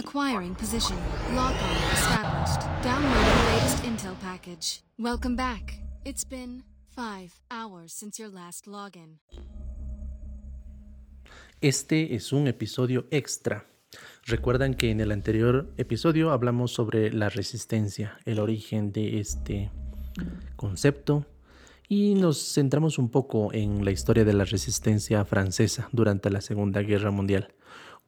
Acquiring position. Lock on established. Downloading latest intel package. Welcome back. It's been five hours since your last login. Este es un episodio extra. Recuerdan que en el anterior episodio hablamos sobre la resistencia, el origen de este concepto y nos centramos un poco en la historia de la resistencia francesa durante la Segunda Guerra Mundial.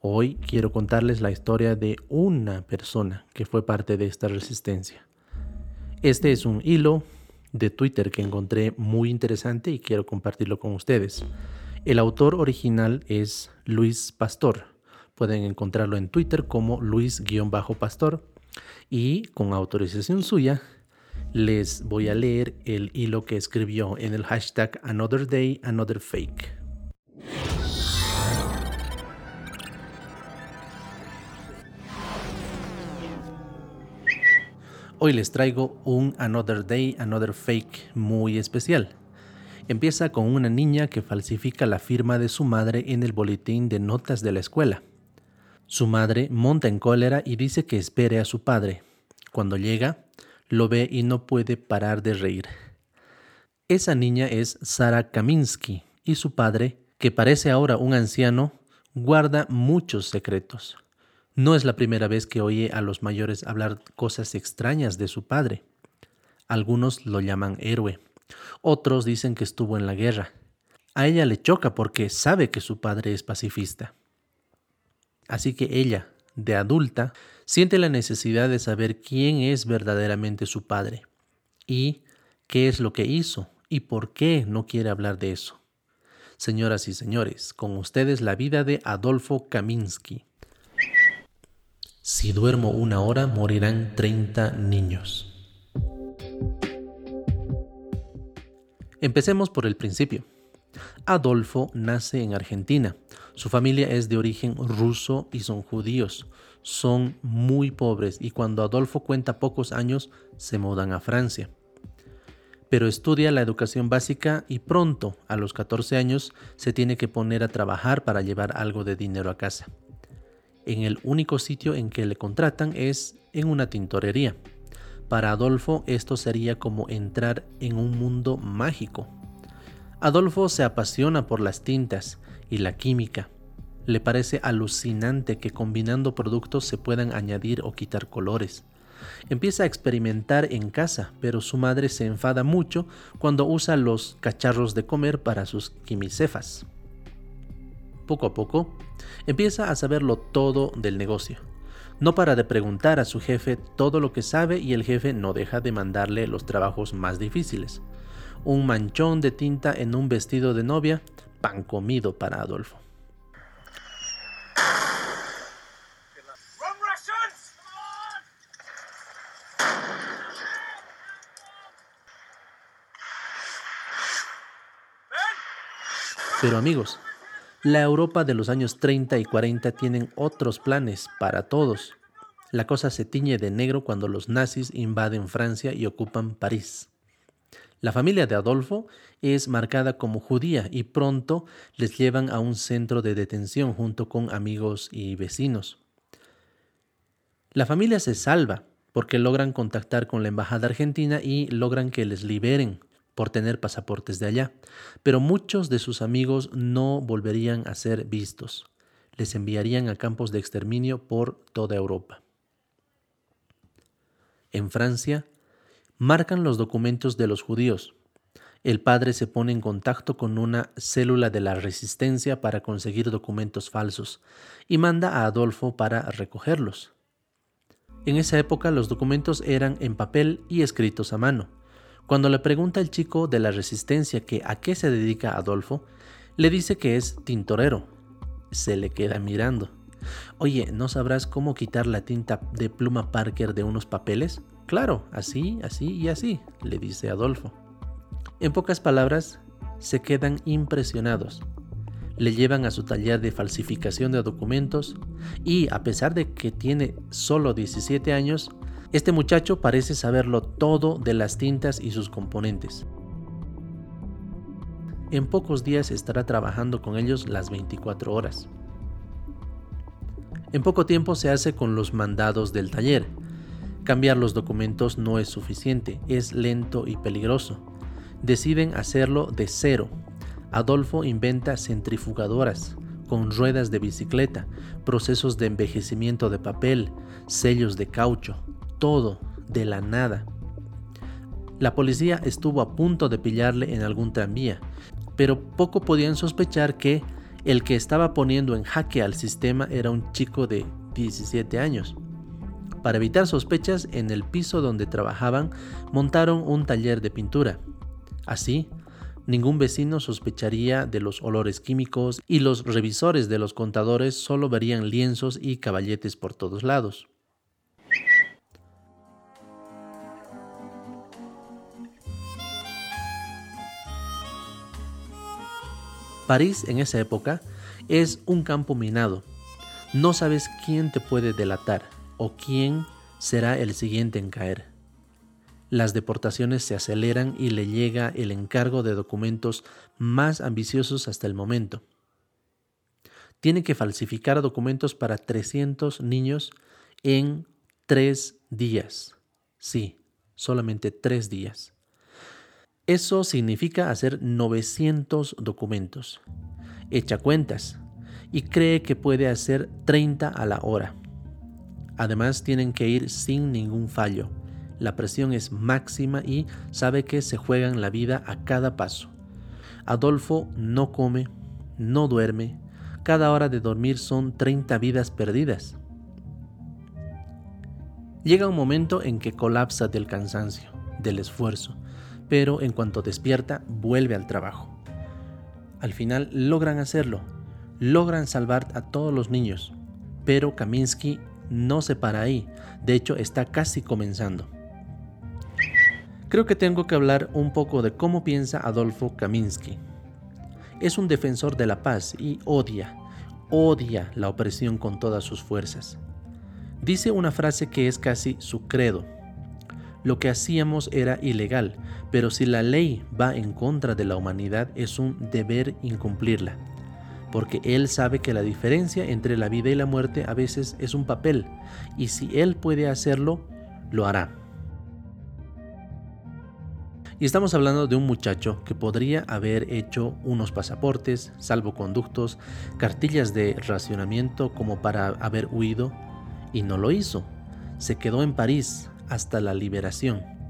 Hoy quiero contarles la historia de una persona que fue parte de esta resistencia. Este es un hilo de Twitter que encontré muy interesante y quiero compartirlo con ustedes. El autor original es Luis Pastor. Pueden encontrarlo en Twitter como Luis-Pastor y con autorización suya les voy a leer el hilo que escribió en el hashtag Another Day, Another Fake. Hoy les traigo un Another Day, Another Fake muy especial. Empieza con una niña que falsifica la firma de su madre en el boletín de notas de la escuela. Su madre monta en cólera y dice que espere a su padre. Cuando llega, lo ve y no puede parar de reír. Esa niña es Sara Kaminsky y su padre, que parece ahora un anciano, guarda muchos secretos. No es la primera vez que oye a los mayores hablar cosas extrañas de su padre. Algunos lo llaman héroe, otros dicen que estuvo en la guerra. A ella le choca porque sabe que su padre es pacifista. Así que ella, de adulta, siente la necesidad de saber quién es verdaderamente su padre y qué es lo que hizo y por qué no quiere hablar de eso. Señoras y señores, con ustedes la vida de Adolfo Kaminsky. Si duermo una hora, morirán 30 niños. Empecemos por el principio. Adolfo nace en Argentina. Su familia es de origen ruso y son judíos. Son muy pobres y cuando Adolfo cuenta pocos años se mudan a Francia. Pero estudia la educación básica y pronto, a los 14 años, se tiene que poner a trabajar para llevar algo de dinero a casa en el único sitio en que le contratan es en una tintorería. Para Adolfo esto sería como entrar en un mundo mágico. Adolfo se apasiona por las tintas y la química. Le parece alucinante que combinando productos se puedan añadir o quitar colores. Empieza a experimentar en casa, pero su madre se enfada mucho cuando usa los cacharros de comer para sus quimicefas poco a poco, empieza a saberlo todo del negocio. No para de preguntar a su jefe todo lo que sabe y el jefe no deja de mandarle los trabajos más difíciles. Un manchón de tinta en un vestido de novia, pan comido para Adolfo. Pero amigos, la Europa de los años 30 y 40 tienen otros planes para todos. La cosa se tiñe de negro cuando los nazis invaden Francia y ocupan París. La familia de Adolfo es marcada como judía y pronto les llevan a un centro de detención junto con amigos y vecinos. La familia se salva porque logran contactar con la embajada argentina y logran que les liberen por tener pasaportes de allá, pero muchos de sus amigos no volverían a ser vistos. Les enviarían a campos de exterminio por toda Europa. En Francia, marcan los documentos de los judíos. El padre se pone en contacto con una célula de la resistencia para conseguir documentos falsos y manda a Adolfo para recogerlos. En esa época los documentos eran en papel y escritos a mano. Cuando le pregunta el chico de la resistencia que a qué se dedica Adolfo, le dice que es tintorero. Se le queda mirando. Oye, ¿no sabrás cómo quitar la tinta de pluma Parker de unos papeles? Claro, así, así y así, le dice Adolfo. En pocas palabras, se quedan impresionados. Le llevan a su taller de falsificación de documentos y, a pesar de que tiene solo 17 años, este muchacho parece saberlo todo de las tintas y sus componentes. En pocos días estará trabajando con ellos las 24 horas. En poco tiempo se hace con los mandados del taller. Cambiar los documentos no es suficiente, es lento y peligroso. Deciden hacerlo de cero. Adolfo inventa centrifugadoras con ruedas de bicicleta, procesos de envejecimiento de papel, sellos de caucho, todo de la nada. La policía estuvo a punto de pillarle en algún tranvía, pero poco podían sospechar que el que estaba poniendo en jaque al sistema era un chico de 17 años. Para evitar sospechas, en el piso donde trabajaban montaron un taller de pintura. Así, ningún vecino sospecharía de los olores químicos y los revisores de los contadores solo verían lienzos y caballetes por todos lados. París en esa época es un campo minado. No sabes quién te puede delatar o quién será el siguiente en caer. Las deportaciones se aceleran y le llega el encargo de documentos más ambiciosos hasta el momento. Tiene que falsificar documentos para 300 niños en tres días. Sí, solamente tres días. Eso significa hacer 900 documentos. Echa cuentas y cree que puede hacer 30 a la hora. Además tienen que ir sin ningún fallo. La presión es máxima y sabe que se juegan la vida a cada paso. Adolfo no come, no duerme. Cada hora de dormir son 30 vidas perdidas. Llega un momento en que colapsa del cansancio, del esfuerzo pero en cuanto despierta vuelve al trabajo. Al final logran hacerlo, logran salvar a todos los niños, pero Kaminsky no se para ahí, de hecho está casi comenzando. Creo que tengo que hablar un poco de cómo piensa Adolfo Kaminsky. Es un defensor de la paz y odia, odia la opresión con todas sus fuerzas. Dice una frase que es casi su credo. Lo que hacíamos era ilegal, pero si la ley va en contra de la humanidad es un deber incumplirla, porque Él sabe que la diferencia entre la vida y la muerte a veces es un papel, y si Él puede hacerlo, lo hará. Y estamos hablando de un muchacho que podría haber hecho unos pasaportes, salvoconductos, cartillas de racionamiento como para haber huido, y no lo hizo. Se quedó en París hasta la liberación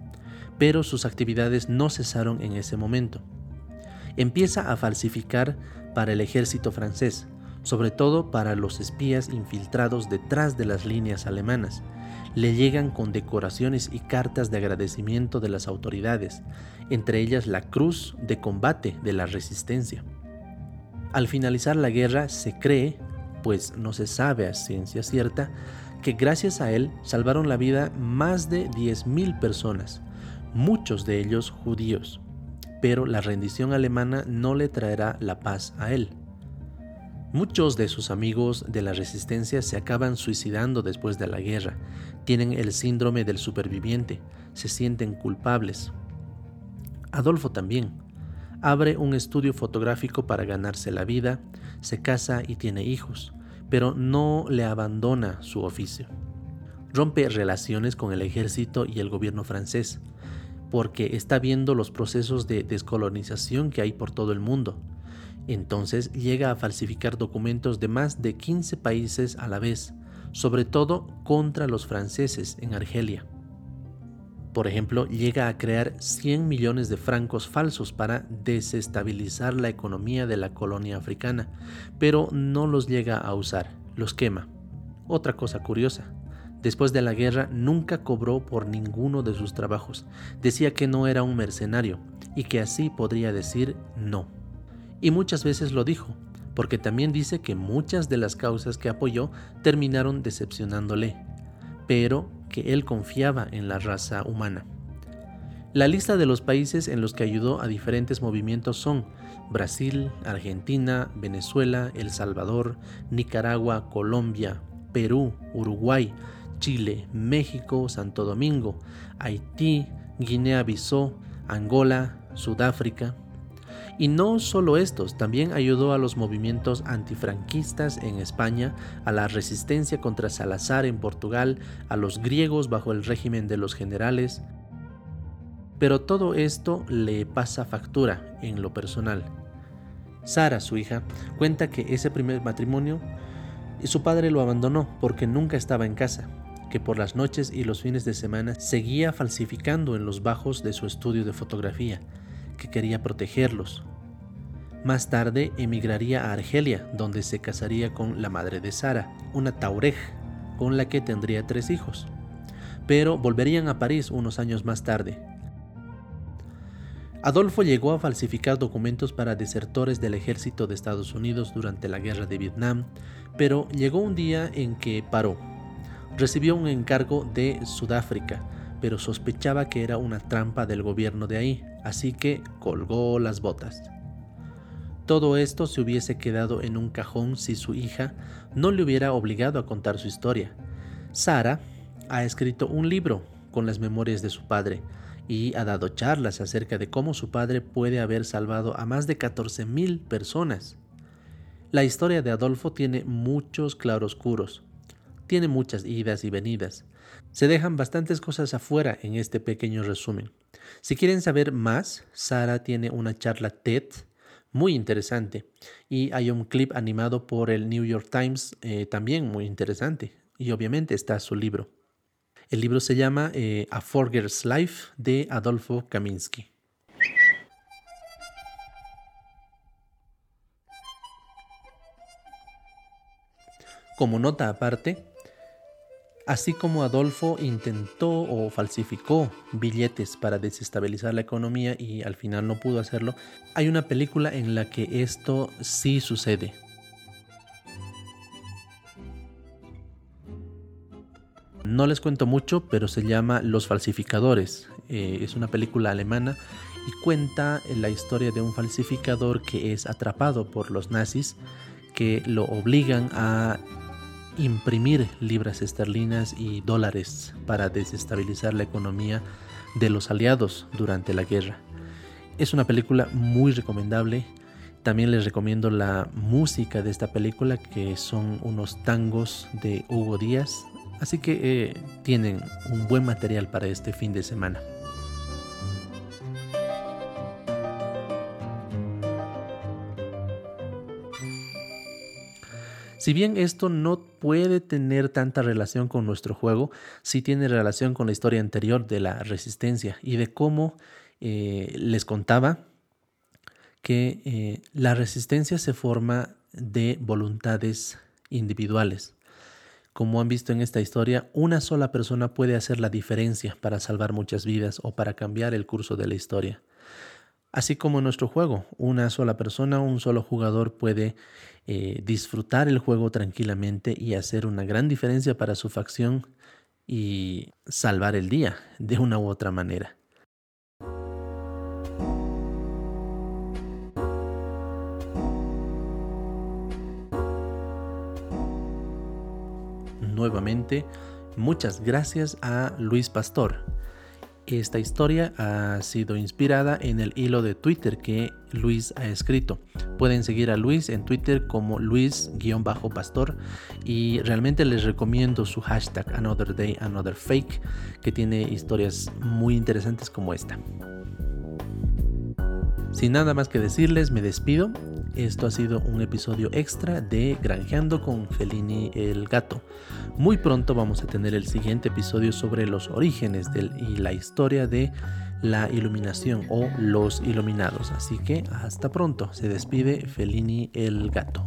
pero sus actividades no cesaron en ese momento. Empieza a falsificar para el ejército francés, sobre todo para los espías infiltrados detrás de las líneas alemanas. Le llegan condecoraciones y cartas de agradecimiento de las autoridades, entre ellas la Cruz de Combate de la Resistencia. Al finalizar la guerra se cree, pues no se sabe a ciencia cierta, que gracias a él salvaron la vida más de 10.000 personas, muchos de ellos judíos, pero la rendición alemana no le traerá la paz a él. Muchos de sus amigos de la resistencia se acaban suicidando después de la guerra, tienen el síndrome del superviviente, se sienten culpables. Adolfo también. Abre un estudio fotográfico para ganarse la vida, se casa y tiene hijos, pero no le abandona su oficio. Rompe relaciones con el ejército y el gobierno francés, porque está viendo los procesos de descolonización que hay por todo el mundo. Entonces llega a falsificar documentos de más de 15 países a la vez, sobre todo contra los franceses en Argelia. Por ejemplo, llega a crear 100 millones de francos falsos para desestabilizar la economía de la colonia africana, pero no los llega a usar, los quema. Otra cosa curiosa, Después de la guerra nunca cobró por ninguno de sus trabajos. Decía que no era un mercenario y que así podría decir no. Y muchas veces lo dijo, porque también dice que muchas de las causas que apoyó terminaron decepcionándole, pero que él confiaba en la raza humana. La lista de los países en los que ayudó a diferentes movimientos son Brasil, Argentina, Venezuela, El Salvador, Nicaragua, Colombia, Perú, Uruguay, Chile, México, Santo Domingo, Haití, Guinea-Bissau, Angola, Sudáfrica. Y no solo estos, también ayudó a los movimientos antifranquistas en España, a la resistencia contra Salazar en Portugal, a los griegos bajo el régimen de los generales. Pero todo esto le pasa factura en lo personal. Sara, su hija, cuenta que ese primer matrimonio su padre lo abandonó porque nunca estaba en casa, que por las noches y los fines de semana seguía falsificando en los bajos de su estudio de fotografía, que quería protegerlos. Más tarde emigraría a Argelia, donde se casaría con la madre de Sara, una Taurej, con la que tendría tres hijos. Pero volverían a París unos años más tarde. Adolfo llegó a falsificar documentos para desertores del ejército de Estados Unidos durante la guerra de Vietnam, pero llegó un día en que paró. Recibió un encargo de Sudáfrica, pero sospechaba que era una trampa del gobierno de ahí, así que colgó las botas. Todo esto se hubiese quedado en un cajón si su hija no le hubiera obligado a contar su historia. Sara ha escrito un libro con las memorias de su padre y ha dado charlas acerca de cómo su padre puede haber salvado a más de 14.000 personas. La historia de Adolfo tiene muchos claroscuros, tiene muchas idas y venidas. Se dejan bastantes cosas afuera en este pequeño resumen. Si quieren saber más, Sara tiene una charla TED muy interesante y hay un clip animado por el New York Times eh, también muy interesante y obviamente está su libro. El libro se llama eh, A Forger's Life de Adolfo Kaminsky. Como nota aparte, Así como Adolfo intentó o falsificó billetes para desestabilizar la economía y al final no pudo hacerlo, hay una película en la que esto sí sucede. No les cuento mucho, pero se llama Los falsificadores. Eh, es una película alemana y cuenta la historia de un falsificador que es atrapado por los nazis que lo obligan a imprimir libras esterlinas y dólares para desestabilizar la economía de los aliados durante la guerra. Es una película muy recomendable. También les recomiendo la música de esta película, que son unos tangos de Hugo Díaz. Así que eh, tienen un buen material para este fin de semana. Si bien esto no puede tener tanta relación con nuestro juego, sí tiene relación con la historia anterior de la resistencia y de cómo eh, les contaba que eh, la resistencia se forma de voluntades individuales. Como han visto en esta historia, una sola persona puede hacer la diferencia para salvar muchas vidas o para cambiar el curso de la historia. Así como en nuestro juego, una sola persona, un solo jugador puede eh, disfrutar el juego tranquilamente y hacer una gran diferencia para su facción y salvar el día de una u otra manera. Nuevamente, muchas gracias a Luis Pastor esta historia ha sido inspirada en el hilo de Twitter que Luis ha escrito. Pueden seguir a Luis en Twitter como Luis-Pastor y realmente les recomiendo su hashtag Another Day, Another Fake que tiene historias muy interesantes como esta. Sin nada más que decirles, me despido. Esto ha sido un episodio extra de Granjeando con Felini el gato. Muy pronto vamos a tener el siguiente episodio sobre los orígenes y la historia de la iluminación o los iluminados. Así que hasta pronto. Se despide Felini el gato.